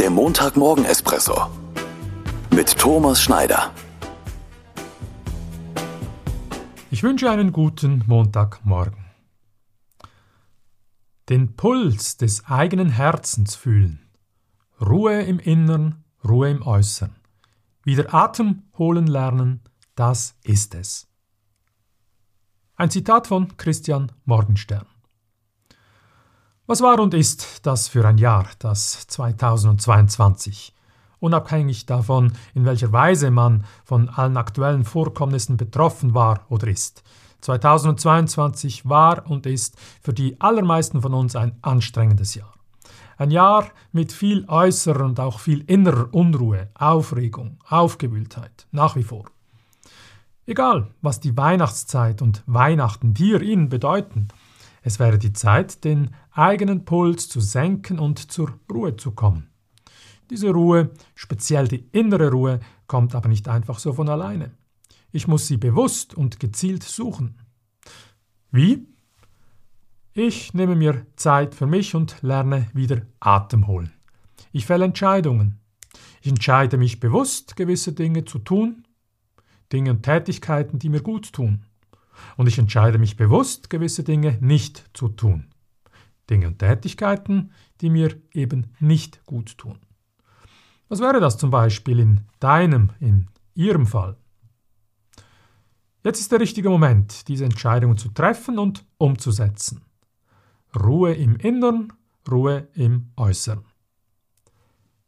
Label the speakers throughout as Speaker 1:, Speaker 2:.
Speaker 1: Der Montagmorgen-Espresso mit Thomas Schneider.
Speaker 2: Ich wünsche einen guten Montagmorgen. Den Puls des eigenen Herzens fühlen. Ruhe im Innern, Ruhe im Äußern. Wieder Atem holen lernen, das ist es. Ein Zitat von Christian Morgenstern. Was war und ist das für ein Jahr, das 2022? Unabhängig davon, in welcher Weise man von allen aktuellen Vorkommnissen betroffen war oder ist. 2022 war und ist für die allermeisten von uns ein anstrengendes Jahr. Ein Jahr mit viel äußerer und auch viel innerer Unruhe, Aufregung, Aufgewühltheit, nach wie vor. Egal, was die Weihnachtszeit und Weihnachten dir Ihnen bedeuten, es wäre die Zeit, den eigenen Puls zu senken und zur Ruhe zu kommen. Diese Ruhe, speziell die innere Ruhe, kommt aber nicht einfach so von alleine. Ich muss sie bewusst und gezielt suchen. Wie? Ich nehme mir Zeit für mich und lerne wieder Atem holen. Ich fälle Entscheidungen. Ich entscheide mich bewusst, gewisse Dinge zu tun, Dinge und Tätigkeiten, die mir gut tun. Und ich entscheide mich bewusst, gewisse Dinge nicht zu tun. Dinge und Tätigkeiten, die mir eben nicht gut tun. Was wäre das zum Beispiel in deinem, in Ihrem Fall? Jetzt ist der richtige Moment, diese Entscheidungen zu treffen und umzusetzen. Ruhe im Innern, Ruhe im Äußeren.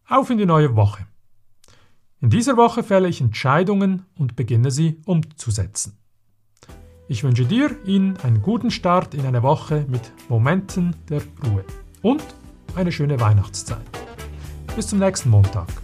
Speaker 2: Auf in die neue Woche. In dieser Woche fälle ich Entscheidungen und beginne sie umzusetzen. Ich wünsche dir, Ihnen einen guten Start in eine Woche mit Momenten der Ruhe und eine schöne Weihnachtszeit. Bis zum nächsten Montag.